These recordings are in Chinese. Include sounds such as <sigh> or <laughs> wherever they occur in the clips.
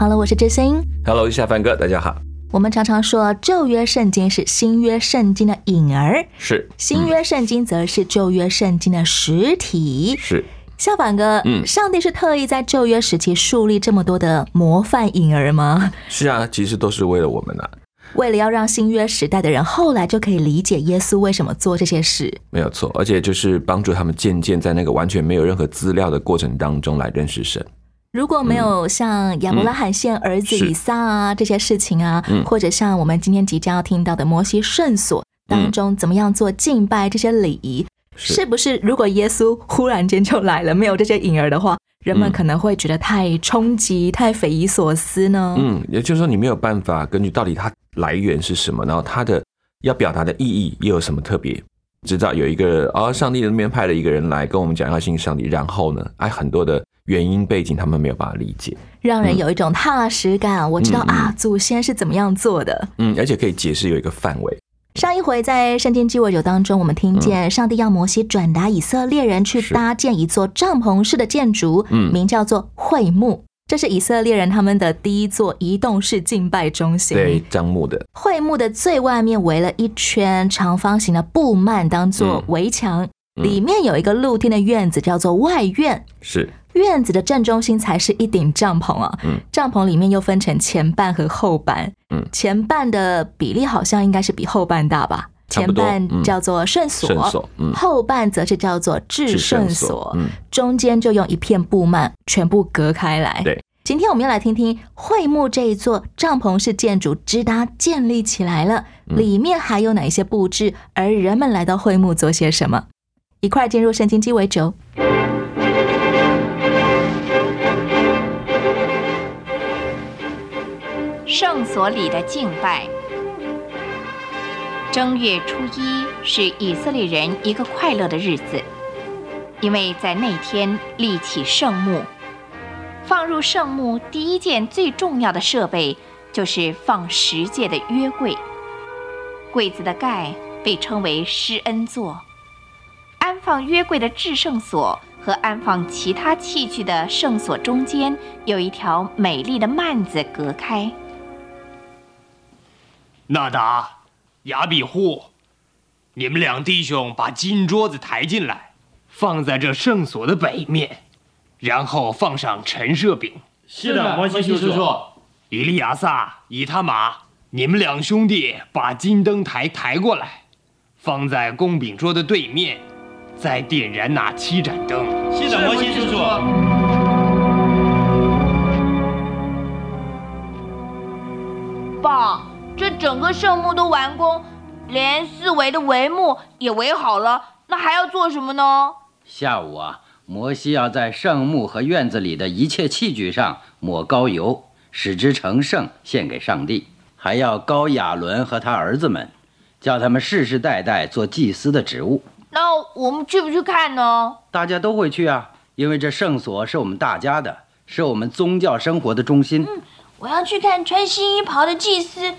Hello，我是知心。Hello，夏凡哥，大家好。我们常常说旧约圣经是新约圣经的影儿，是新约圣经则是旧约圣经的实体。是，夏凡哥，嗯上帝是特意在旧约时期树立这么多的模范影儿吗？是啊，其实都是为了我们啊，为了要让新约时代的人后来就可以理解耶稣为什么做这些事。没有错，而且就是帮助他们渐渐在那个完全没有任何资料的过程当中来认识神。如果没有像亚伯拉罕献儿子以撒啊、这些事情啊，嗯或者像我们今天即将要听到的摩西圣所当中怎么样做敬拜这些礼仪，是是不是？如果耶稣忽然间就来了，没有这些影儿的话，人们嗯可能会觉得太冲击、太匪夷所思呢？嗯，也就是说你没有办法根据到底它来源是什么，然后它的要表达的意义又有什么特别。知道有一个哦，上帝那边派了一个人来跟我们讲要信上帝，然后呢，哎，很多的原因背景他们没有办法理解，让人有一种踏实感。我知道啊，祖先是怎么样做的。嗯，而且可以解释有一个范围，上一回在圣经鸡尾酒当中，我们听见上帝要摩西转达以色列人去搭建一座帐篷式的建筑，嗯名叫做会幕。这是以色列人他们的第一座移动式敬拜中心。对张牧的，会幕的最外面围了一圈长方形的布幔当做围墙，嗯里面有一个露天的院子，叫做外院。是院子的正中心才是一顶帐篷啊，嗯。帐篷里面又分成前半和后半，嗯。前半的比例好像应该是比后半大吧，前半叫做圣所，圣所嗯。后半则是叫做至圣所，嗯，中间就用一片布幔全部隔开来。对，今天我们要来听听会幕这一座帐篷式建筑支搭建立起来了，嗯。里面还有哪一些布置，而人们来到会幕做些什么？一块儿进入圣经鸡尾酒。圣所里的敬拜。正月初一是以色列人一个快乐的日子，因为在那天立起圣幕。放入圣幕第一件最重要的设备就是放十戒的约柜。柜子的盖被称为施恩座。安放约柜的至圣所和安放其他器具的圣所中间有一条美丽的幔子隔开。纳达、雅比户，你们两弟兄把金桌子抬进来，放在这圣所的北面，然后放上陈设饼。是的，摩西叔叔。以利亚撒、以他马，你们两兄弟把金灯台抬过来，放在供饼桌的对面，再点燃那七盏灯。是的，摩西叔叔。爸，这整个圣墓都完工，连四围的帷幕也围好了，那还要做什么呢？下午啊，摩西要在圣墓和院子里的一切器具上抹膏油，使之成圣，献给上帝。还要高亚伦和他儿子们，叫他们世世代代做祭司的职务。那我们去不去看呢？大家都会去啊，因为这圣所是我们大家的，是我们宗教生活的中心。我要去看穿新衣袍的祭司。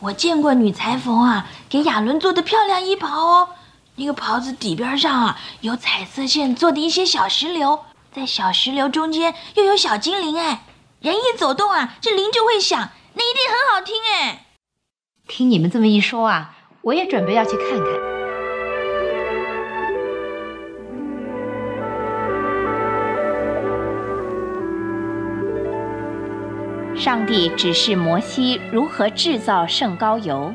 我见过女裁缝啊，给亚伦做的漂亮衣袍哦。那个袍子底边上啊，有彩色线做的一些小石榴，在小石榴中间又有小精灵哎，人一走动啊，这铃就会响，那一定很好听哎。听你们这么一说啊，我也准备要去看看。上帝指示摩西如何制造圣膏油。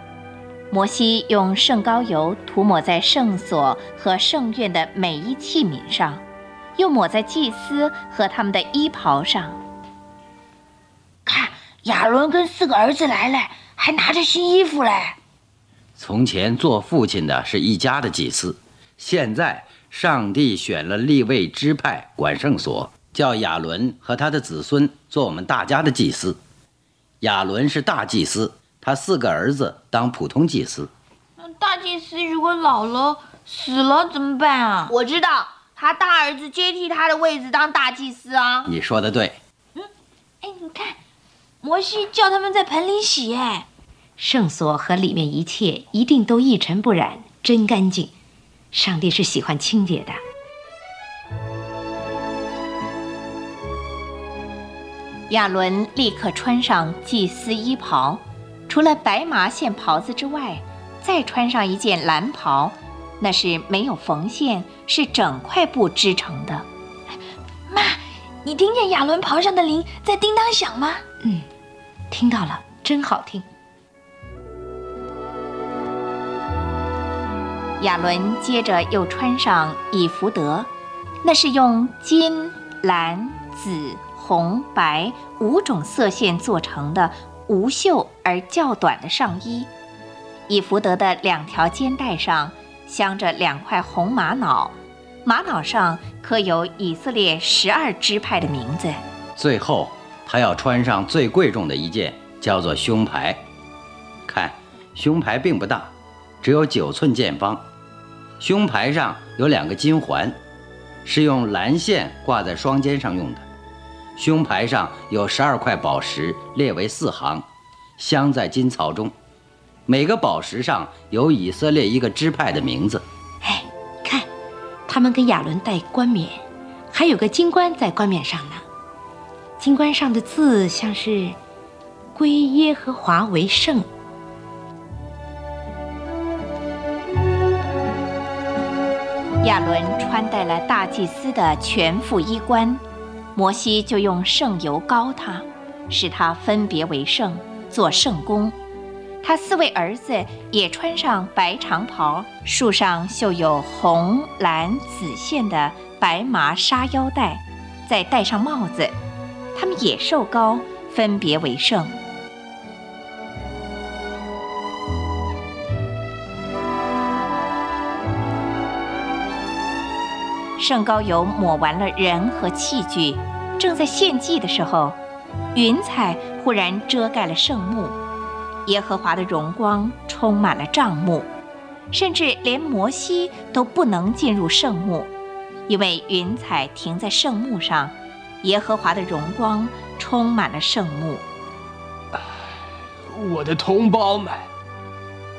摩西用圣膏油涂抹在圣所和圣院的每一器皿上，又抹在祭司和他们的衣袍上。看，亚伦跟四个儿子来了，还拿着新衣服嘞。从前做父亲的是一家的祭司，现在上帝选了立位支派管圣所，叫亚伦和他的子孙做我们大家的祭司。亚伦是大祭司，他四个儿子当普通祭司。大祭司如果老了死了怎么办啊？我知道，他大儿子接替他的位置当大祭司啊。你说的对。嗯哎，你看，摩西叫他们在盆里洗，哎，圣所和里面一切一定都一尘不染，真干净。上帝是喜欢清洁的。亚伦立刻穿上祭司衣袍，除了白麻线袍子之外，再穿上一件蓝袍，那是没有缝线，是整块布织成的。妈，你听见亚伦袍上的铃在叮当响吗？嗯，听到了，真好听。亚伦接着又穿上以福德，那是用金、蓝、紫。红白五种色线做成的无袖而较短的上衣，以福德的两条肩带上镶着两块红玛瑙，玛瑙上刻有以色列十二支派的名字。最后，他要穿上最贵重的一件，叫做胸牌。看，胸牌并不大，只有九寸见方。胸牌上有两个金环，是用蓝线挂在双肩上用的。胸牌上有十二块宝石，列为四行，镶在金槽中。每个宝石上有以色列一个支派的名字。哎，看，他们给亚伦戴冠冕，还有个金冠在冠冕上呢。金冠上的字像是“归耶和华为圣”。亚伦穿戴了大祭司的全副衣冠。摩西就用圣油膏他，使他分别为圣，做圣工。他四位儿子也穿上白长袍，树上绣有红、蓝、紫线的白麻纱腰带，再戴上帽子。他们也受膏，分别为圣。圣膏油抹完了人和器具，正在献祭的时候，云彩忽然遮盖了圣幕，耶和华的荣光充满了帐幕，甚至连摩西都不能进入圣幕，因为云彩停在圣幕上，耶和华的荣光充满了圣幕。我的同胞们，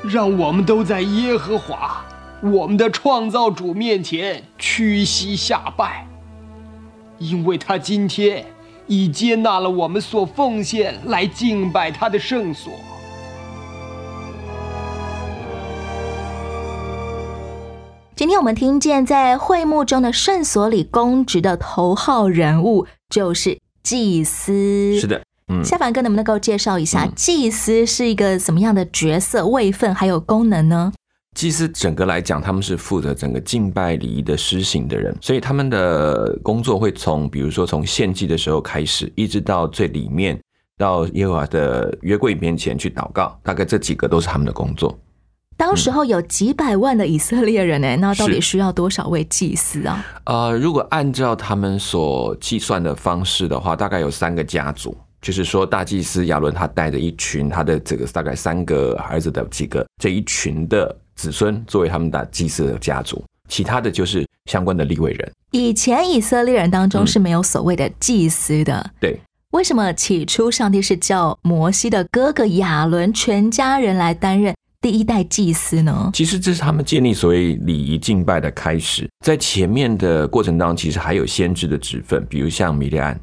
让我们都在耶和华。我们的创造主面前屈膝下拜，因为他今天已接纳了我们所奉献来敬拜他的圣所。今天我们听见在会幕中的圣所里公职的头号人物就是祭司。是的，嗯，夏凡哥能不能够介绍一下祭司是一个什么样的角色、位份还有功能呢？祭司整个来讲，他们是负责整个敬拜礼仪的施行的人，所以他们的工作会从，比如说从献祭的时候开始，一直到最里面，到耶和华的约柜面前去祷告，大概这几个都是他们的工作。当时候有几百万的以色列人呢，那到底需要多少位祭司啊？呃，如果按照他们所计算的方式的话，大概有三个家族，就是说大祭司亚伦他带着一群他的这个大概三个儿子的几个这一群的。子孙作为他们的祭祀的家族，其他的就是相关的立位人。以前以色列人当中是没有所谓的祭司的。对，为什么起初上帝是叫摩西的哥哥亚伦全家人来担任第一代祭司呢？其实这是他们建立所谓礼仪敬拜的开始。在前面的过程当中，其实还有先知的职分，比如像米利安，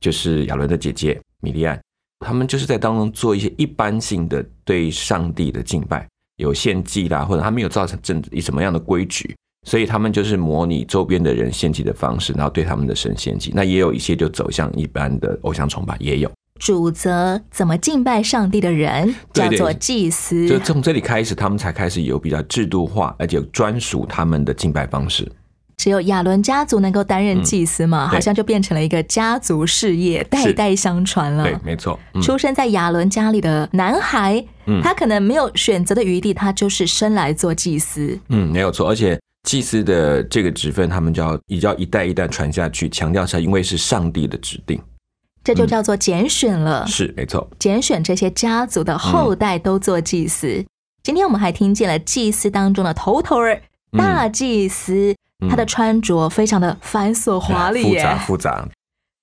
就是亚伦的姐姐米利安，他们就是在当中做一些一般性的对上帝的敬拜。有献祭啦，或者他没有造成正以什么样的规矩，所以他们就是模拟周边的人献祭的方式，然后对他们的神献祭。那也有一些就走向一般的偶像崇拜，也有主责怎么敬拜上帝的人叫做祭司。就从这里开始，他们才开始有比较制度化，而且专属他们的敬拜方式。只有亚伦家族能够担任祭司嘛？好像就变成了一个家族事业，代代相传了。对，没错。出生在亚伦家里的男孩，他可能没有选择的余地，他就是生来做祭司。嗯，没有错。而且祭司的这个职分，他们就要也要一代一代传下去，强调一下因为是上帝的指定。这就叫做拣选了。是没错，拣选这些家族的后代都做祭司。今天我们还听见了祭司当中的头头儿大祭司，他的穿着非常的繁琐华丽耶，复杂复杂。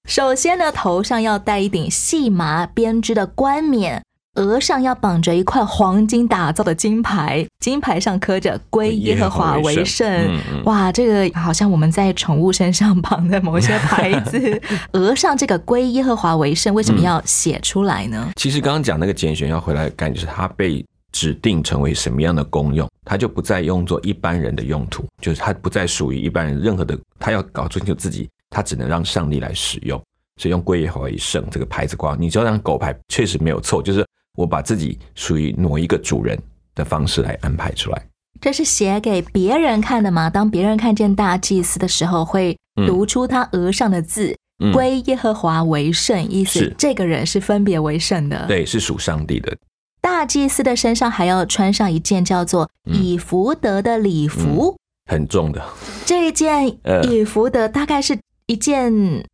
首先呢，头上要戴一顶细麻编织的冠冕，额上要绑着一块黄金打造的金牌，金牌上刻着“归耶和华为圣”。哇，这个好像我们在宠物身上绑的某些牌子。<laughs> 额上这个“归耶和华为圣”为什么要写出来呢？其实刚刚讲那个拣选要回来感觉是他被。指定成为什么样的功用，它就不再用作一般人的用途，就是它不再属于一般人任何的。他要搞清楚自己，他只能让上帝来使用，所以用归耶和华为圣这个牌子挂。你知道，让狗牌确实没有错，就是我把自己属于某一个主人的方式来安排出来。这是写给别人看的吗？当别人看见大祭司的时候，会读出他额上的字“归耶和华为圣”，意思这个人是分别为圣的，对，是属上帝的。大祭司的身上还要穿上一件叫做以福德的礼服，很重的。这一件以福德大概是一件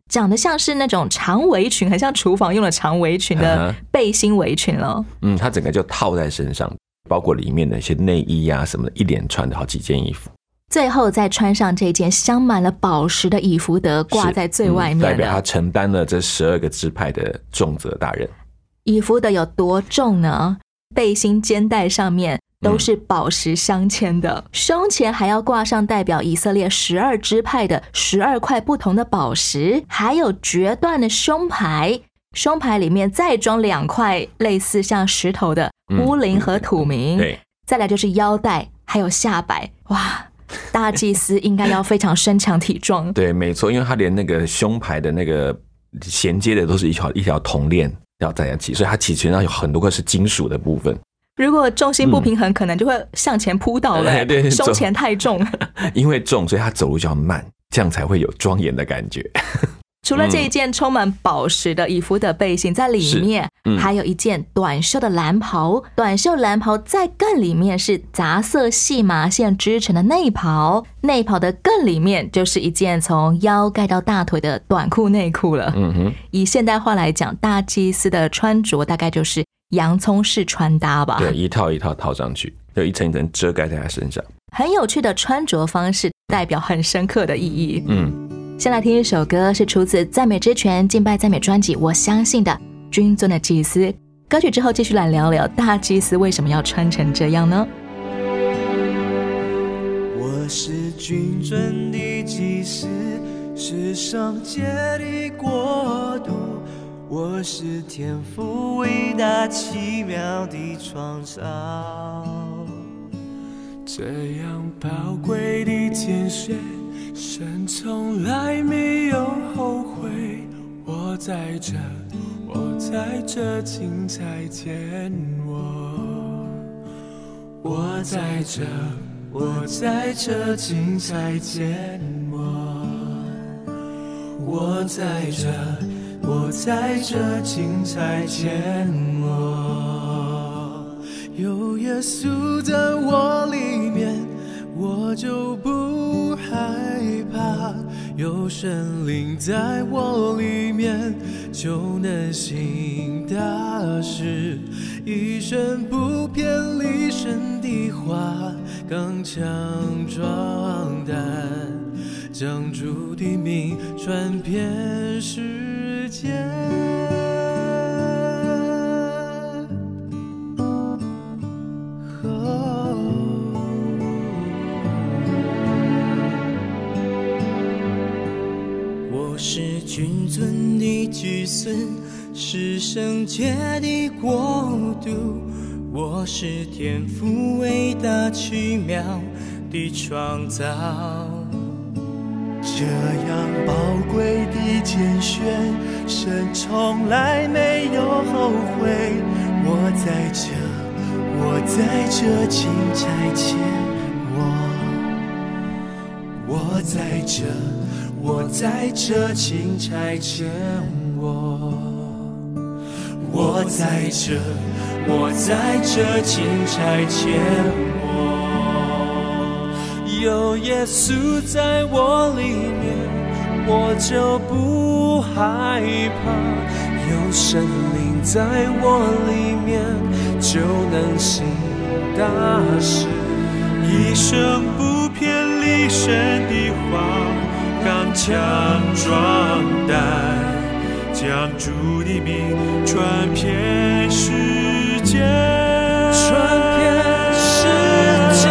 长得像是那种长围裙，很像厨房用的长围裙的背心围裙了。嗯，它整个就套在身上，包括里面的一些内衣啊什么的，一连串的好几件衣服。最后再穿上这件镶满了宝石的以福德，挂在最外面，代表他承担了这十二个支派的重责大任。以服的有多重呢？背心肩带上面都是宝石镶嵌的，胸前还要挂上代表以色列十二支派的十二块不同的宝石，还有决断的胸牌，胸牌里面再装两块类似像石头的乌灵和土名。对，再来就是腰带，还有下摆。哇，大祭司应该要非常身强体壮。<laughs> 对，没错，因为他连那个胸牌的那个衔接的都是一条一条铜链。要在一起，所以它起身上有很多个是金属的部分。如果重心不平衡，可能就会向前扑倒了。<laughs> 对，胸前太重，<laughs> 因为重，所以它走路就要慢，这样才会有庄严的感觉。除了这一件充满宝石的以弗的背心，在里面还有一件短袖的蓝袍。短袖蓝袍在更里面是杂色细麻线织成的内袍，内袍的更里面就是一件从腰盖到大腿的短裤内裤了。嗯哼，以现代化来讲，大祭司的穿着大概就是洋葱式穿搭吧？对，一套一套套上去，就一层一层遮盖在他身上。很有趣的穿着方式，代表很深刻的意义。嗯。先来听一首歌，是出自赞美之泉敬拜赞美专辑《我相信的君尊的祭司》歌曲。之后继续来聊聊大祭司为什么要穿成这样呢？我是君尊的祭司，是圣洁的国度。我是天赋伟大奇妙的创造，这样宝贵的拣选。神从来没有后悔，我在这，我在这，请再见我。我在这，我在这，请再见我。我在这，我在这，请再见我。有耶稣在我里面，我就不害怕。有神灵在我里面，就能行大事。一生不偏离神的话，刚强壮胆，将主的名传遍世居孙是圣洁的国度，我是天赋伟大奇妙的创造。这样宝贵的拣选，神从来没有后悔。我在这，我在这，请差遣我。我在这，我在这，请差遣我。我在这，我在这，请差遣我。有耶稣在我里面，我就不。害怕，有神灵在我里面，就能行大事。一生不偏离神的话，刚强壮胆，将主的名传遍世界，传遍世界。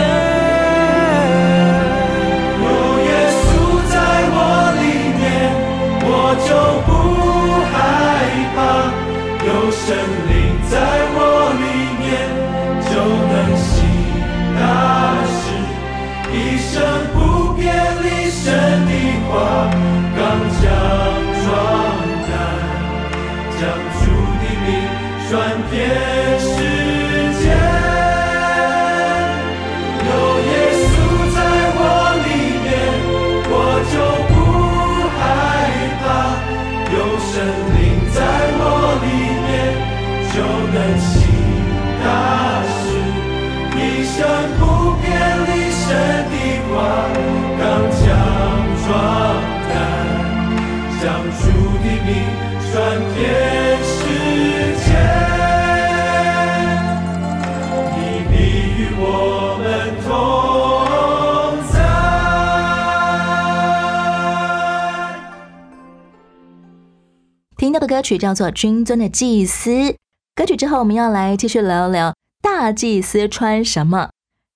有耶稣在我里面，我就不害怕；有神灵在我里面，就能行大事。一生不偏离神的话，刚强壮名传遍世界。你必与我们同在。听到的歌曲叫做《君尊的祭司》。歌曲之后，我们要来继续聊聊大祭司穿什么。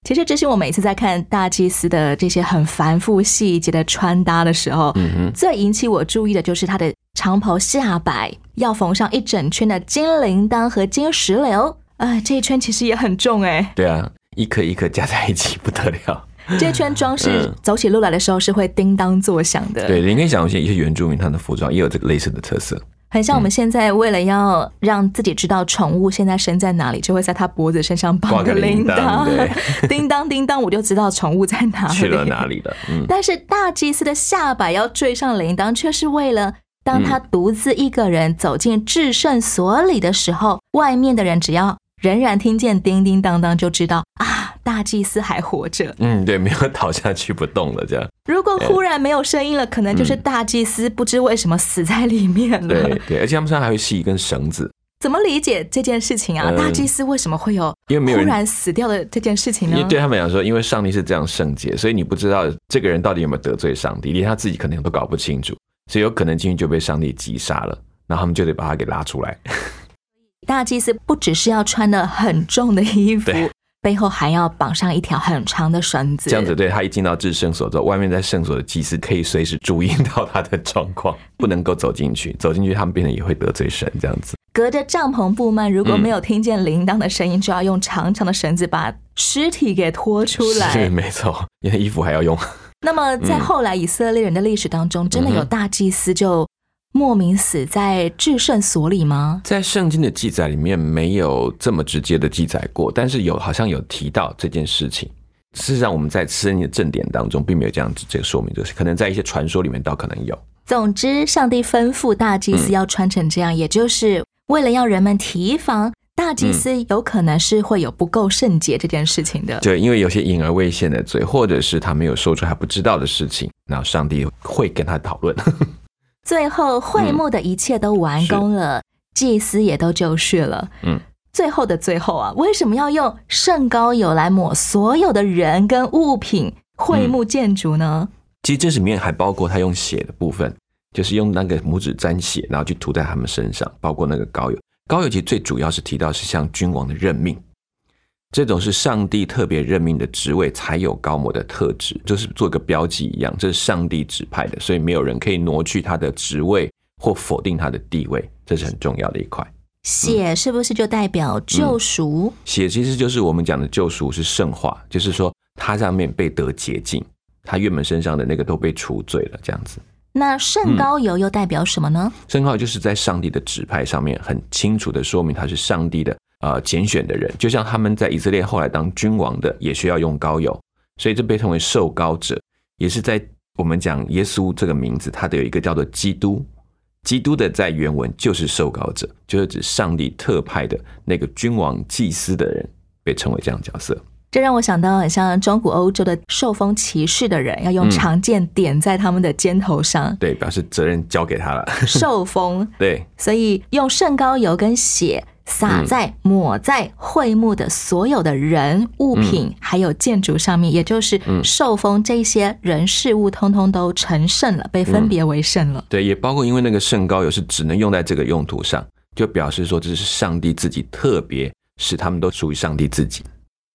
其实，这是我每次在看大祭司的这些很繁复细节的穿搭的时候，嗯最引起我注意的就是他的长袍下摆要缝上一整圈的金铃铛和金石榴。哎，这一圈其实也很重哎、对啊，一颗一颗加在一起不得了。<laughs> 这一圈装饰嗯走起路来的时候是会叮当作响的。对，你可以想一些一些原住民他的服装也有这个类似的特色。很像我们现在为了要让自己知道宠物现在身在哪里，就会在它脖子身上绑挂个铃铃铛 <laughs> 叮当叮当，我就知道宠物在哪里。<laughs> 去了哪里了？嗯，但是大祭司的下摆要缀上铃铛，却是为了当他独自一个人走进至圣所里的时候，外面的人只要仍然听见叮叮当当，就知道啊，大祭司还活着。嗯，对，没有倒下去不动了，这样。如果忽然没有声音了，可能就是大祭司不知为什么死在里面了。对对，而且他们身上还会系一根绳子，怎么理解这件事情啊？嗯大祭司为什么会有因为没有人忽然死掉的这件事情呢因为？对他们来说，因为上帝是这样圣洁，所以你不知道这个人到底有没有得罪上帝，连他自己可能都搞不清楚，所以有可能进去就被上帝击杀了，然后他们就得把他给拉出来。<laughs> 大祭司不只是要穿的很重的衣服对，背后还要绑上一条很长的绳子。这样子，对他一进到至圣所之后，外面在圣所的祭司可以随时注意到他的状况，<laughs> 不能够走进去，走进去他们变得也会得罪神，这样子。隔着帐篷布幔，如果嗯没有听见铃铛的声音，就要用长长的绳子把尸体给拖出来 <laughs> 是来。没错，因为衣服还要用。那么在嗯后来以色列人的历史当中，真的有大祭司就莫名死在至圣所里吗？在圣经的记载里面没有这么直接的记载过，但是有好像有提到这件事情。事实上，我们在圣经的正典当中并没有这样子这个说明，就是可能在一些传说里面倒可能有。总之，上帝吩咐大祭司嗯要穿成这样，也就是为了要人们提防大祭司有可能是会有不够圣洁这件事情的。对，因为有些隐而未现的罪，或者是他没有说出他不知道的事情，然后上帝会跟他讨论。<laughs> 最后，会幕的一切都完工了，祭司也都就绪了。嗯，最后的最后啊，为什么要用圣膏油来抹所有的人跟物品、会幕建筑呢？其实这里面还包括他用血的部分，就是用那个拇指沾血，然后去涂在他们身上，包括那个膏油。膏油其实最主要是提到是像君王的任命，这种是上帝特别任命的职位才有膏抹的特质，就是做个标记一样，这是上帝指派的，所以没有人可以挪去他的职位或否定他的地位，这是很重要的一块。血是不是就代表救赎？血其实就是我们讲的救赎是圣化，就是说他上面被得洁净，他原本身上的那个都被除罪了，这样子。那圣膏油又代表什么呢？圣号就是在上帝的指派上面很清楚的说明他是上帝的呃拣选的人，就像他们在以色列后来当君王的也需要用膏油，所以这被称为受膏者，也是在我们讲耶稣这个名字，他的有一个叫做基督，基督的在原文就是受膏者，就是指上帝特派的那个君王祭司的人，被称为这样角色。这让我想到很像中古欧洲的受封骑士的人，要用嗯长剑点在他们的肩头上，对，表示责任交给他了。<laughs> <laughs> 受封。对，所以用圣膏油跟血洒在、抹在会幕的所有的人、物品，还有建筑上面，也就是嗯受封这些人事物，通通都成圣了，被分别为圣了。对，也包括因为那个圣膏油是只能用在这个用途上，就表示说这是上帝自己特别使他们都属于上帝自己。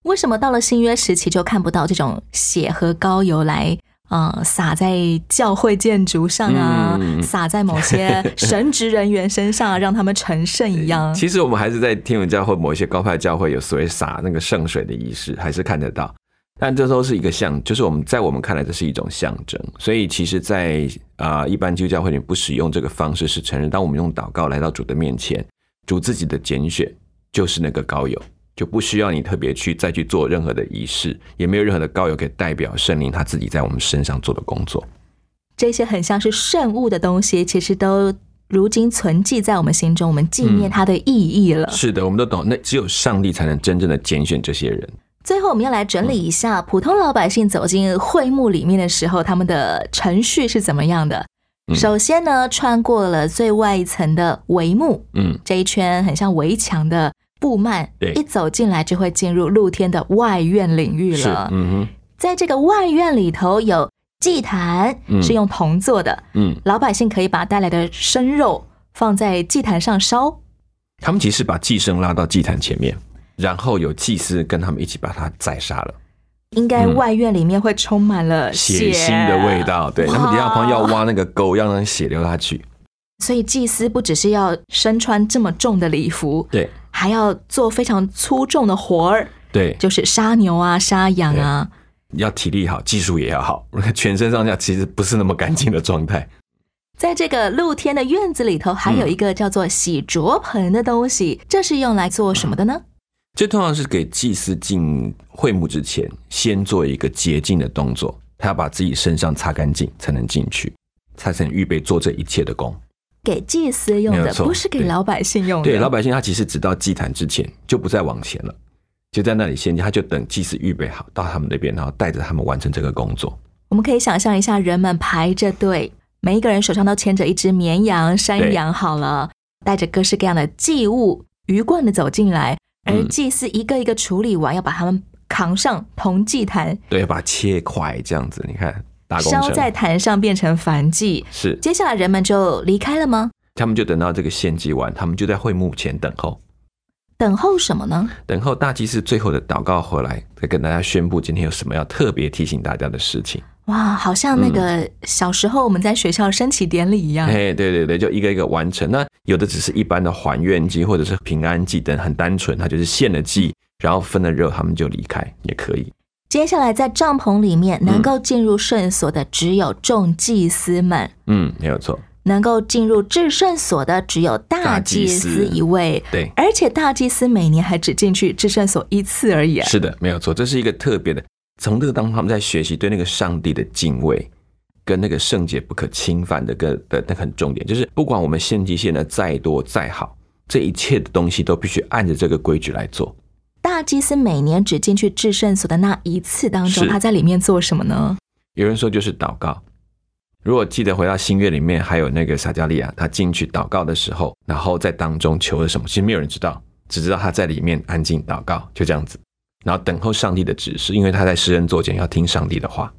为什么到了新约时期就看不到这种血和膏油来？呃，洒在教会建筑上啊，嗯洒在某些神职人员身上啊，让他们成圣一样。<laughs> 其实我们还是在天主教或某一些高派教会有所谓撒那个圣水的仪式，还是看得到。但这都是一个象，就是我们在我们看来这是一种象征。所以其实在，啊一般基督教会里不使用这个方式，是承认当我们用祷告来到主的面前，主自己的拣选就是那个膏油，就不需要你特别去再去做任何的仪式，也没有任何的膏油可以代表圣灵他自己在我们身上做的工作。这些很像是圣物的东西，其实都如今存记在我们心中，我们纪念它的意义了。是的，我们都懂，那只有上帝才能真正的拣选这些人。最后，我们要来整理一下普通老百姓走进会幕里面的时候，他们的程序是怎么样的。嗯首先呢，穿过了最外一层的帷幕，嗯，这一圈很像围墙的布幔，对一走进来就会进入露天的外院领域，了。嗯哼，在这个外院里头有祭坛，嗯是用铜做的，嗯，老百姓可以把带来的生肉放在祭坛上烧。他们其实把祭牲拉到祭坛前面，然后有祭司跟他们一起把它宰杀了，应该外院里面会充满了嗯血腥的味道。对，他们底下旁边要挖那个沟，要让血流下去。所以祭司不只是要身穿这么重的礼服，对还要做非常粗重的活儿，对，就是杀牛啊、杀羊啊。要体力好，技术也要好，<laughs> 全身上下其实不是那么干净的状态。在这个露天的院子里头，还有一个叫做洗濯盆的东西，这是用来做什么的呢？这通常是给祭司进会幕之前，先做一个洁净的动作，他要把自己身上擦干净才能进去，才能预备做这一切的工。给祭司用的，不是给老百姓用的。对，老百姓他其实只到祭坛之前就不再往前了，就在那里先，他就等祭司预备好到他们那边，然后带着他们完成这个工作。我们可以想象一下，人们排着队，每一个人手上都牵着一只绵羊、山羊，好了，带着各式各样的祭物，鱼贯的走进来，而嗯。祭司一个一个处理完，要把他们扛上铜祭坛，对，把它切块这样子，你看烧在坛上变成燔祭。是，接下来人们就离开了吗？他们就等到这个献祭完，他们就在会幕前等候，等候什么呢？等候大祭司最后的祷告回来，再跟大家宣布今天有什么要特别提醒大家的事情。哇，好像那个小时候我们在学校升旗典礼一样。哎，对对对，就一个一个完成。那有的只是一般的还愿祭或者是平安祭等，很单纯，他就是献了祭，然后分了肉，他们就离开也可以。接下来在帐篷里面能够进入圣所的只有众祭司们。嗯，没有错。能够进入至圣所的只有大大祭司一位，对而且大祭司每年还只进去至圣所一次而已。是的，没有错，这是一个特别的。从这个当中，他们在学习对那个上帝的敬畏，跟那个圣洁不可侵犯的，跟的那个很重点，就是不管我们献祭献的再多再好，这一切的东西都必须按着这个规矩来做。大祭司每年只进去至圣所的那一次当中，他在里面做什么呢？有人说就是祷告。如果记得回到新月里面，还有那个撒加利亚，他进去祷告的时候，然后在当中求了什么，其实没有人知道，只知道他在里面安静祷告，就这样子，然后等候上帝的指示，因为他在施恩座前要听上帝的话。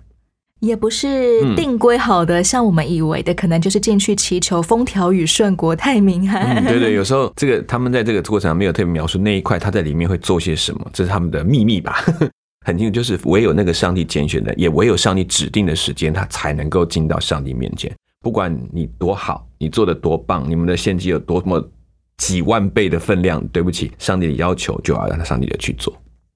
也不是嗯定规好的，像我们以为的，可能就是进去祈求风调雨顺、国泰民安。嗯，对对，有时候这个他们在这个过程上没有特别描述那一块他在里面会做些什么，这是他们的秘密吧。<laughs> 很清楚，就是唯有那个上帝拣选的，也唯有上帝指定的时间，他才能够进到上帝面前。不管你多好，你做的多棒，你们的献祭有多么几万倍的分量，对不起，上帝的要求就要让他上帝的去做。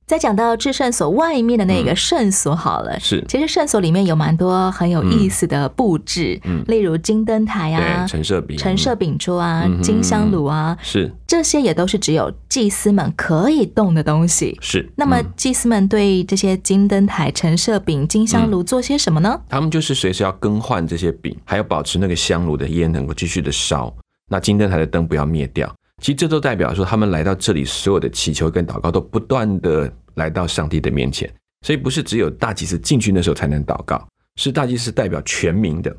再讲到至圣所外面的那个圣所好了，嗯是。其实圣所里面有蛮多很有意思的布置，嗯。例如金灯台啊、对，陈设饼，陈设饼桌啊、嗯金香炉啊，是。这些也都是只有祭司们可以动的东西。是。那么嗯。祭司们对这些金灯台、陈设饼、金香炉做些什么呢？他们就是随时要更换这些饼，还要保持那个香炉的烟能够继续的烧，那金灯台的灯不要灭掉。其实这都代表说，他们来到这里所有的祈求跟祷告都不断的来到上帝的面前。所以不是只有大祭司进去那时候才能祷告，是大祭司代表全民的，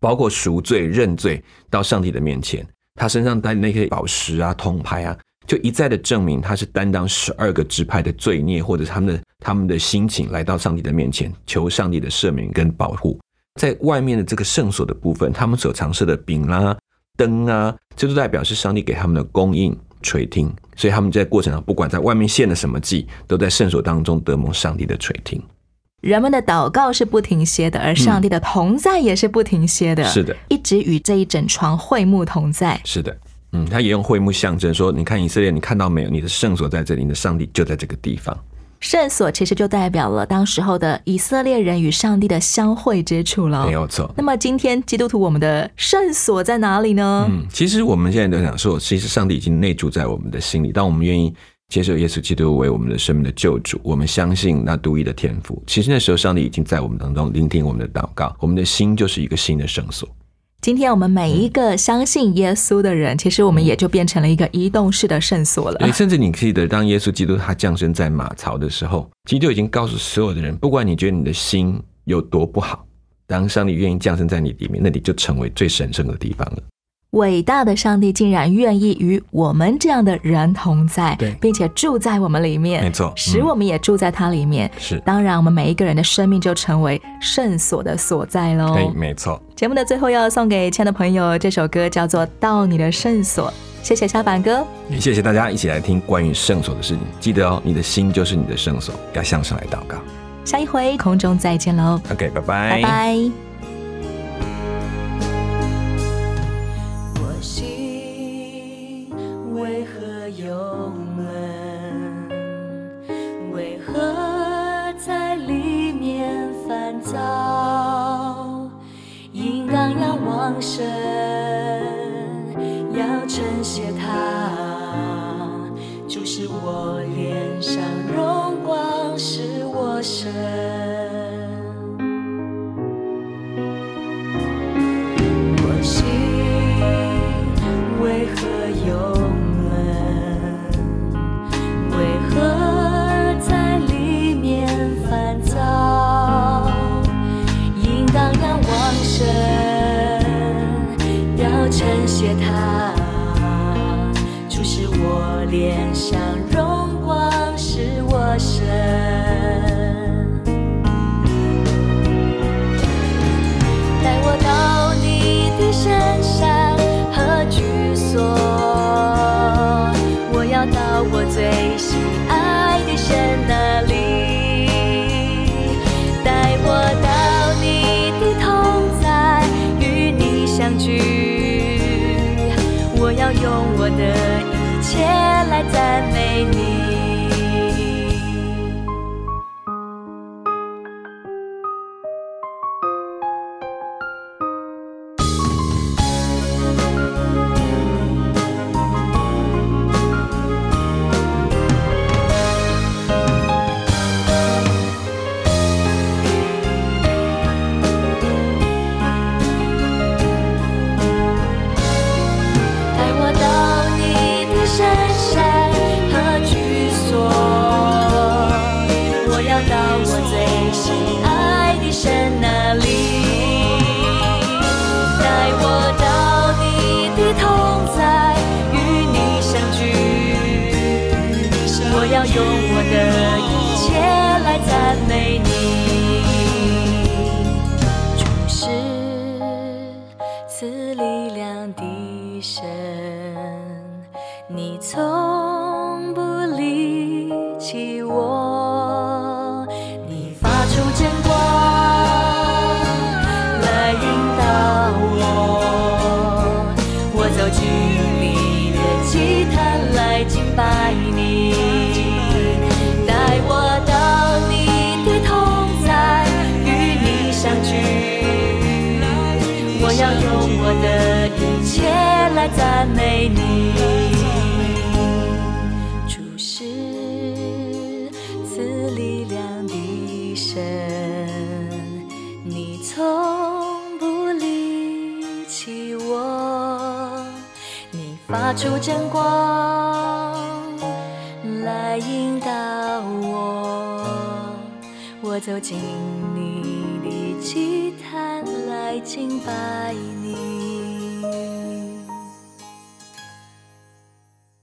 包括赎罪、认罪到上帝的面前。他身上带那些宝石啊、铜牌啊，就一再的证明他是担当十二个支派的罪孽，或者他们的他们的心情来到上帝的面前，求上帝的赦免跟保护。在外面的这个圣所的部分，他们所常设的饼啦、灯啊，这都代表是上帝给他们的供应。垂听，所以他们在过程上，不管在外面献了什么祭，都在圣所当中得蒙上帝的垂听。人们的祷告是不停歇的，而上帝的同在也是不停歇的。是的，一直与这一整床会幕同在。是的，嗯，他也用会幕象征说：“你看以色列，你看到没有？你的圣所在这里，你的上帝就在这个地方。”圣所其实就代表了当时候的以色列人与上帝的相会之处了，没有错。那么今天基督徒我们的圣所在哪里呢？嗯，其实我们现在都想说，其实上帝已经内住在我们的心里。当我们愿意接受耶稣基督为我们的生命的救主，我们相信那独一的天赋，其实那时候上帝已经在我们当中聆听我们的祷告，我们的心就是一个新的圣所。今天我们每一个相信耶稣的人，其实我们也就变成了一个移动式的圣所了。甚至你记得，当耶稣基督他降生在马槽的时候，其实就已经告诉所有的人，不管你觉得你的心有多不好，当上帝愿意降生在你里面，那里就成为最神圣的地方了。伟大的上帝竟然愿意与我们这样的人同在，对，并且住在我们里面，没错，使我们也住在他里面。是，当然，我们每一个人的生命就成为圣所的所在喽。对，没错。节目的最后要送给亲爱的朋友，这首歌叫做《到你的圣所》。谢谢小板哥，也谢谢大家一起来听关于圣所的事情。记得哦，你的心就是你的圣所，要向上来祷告。下一回空中再见喽。OK，拜拜，拜拜。束真光来引导我，我走进你的祭坛来敬拜你。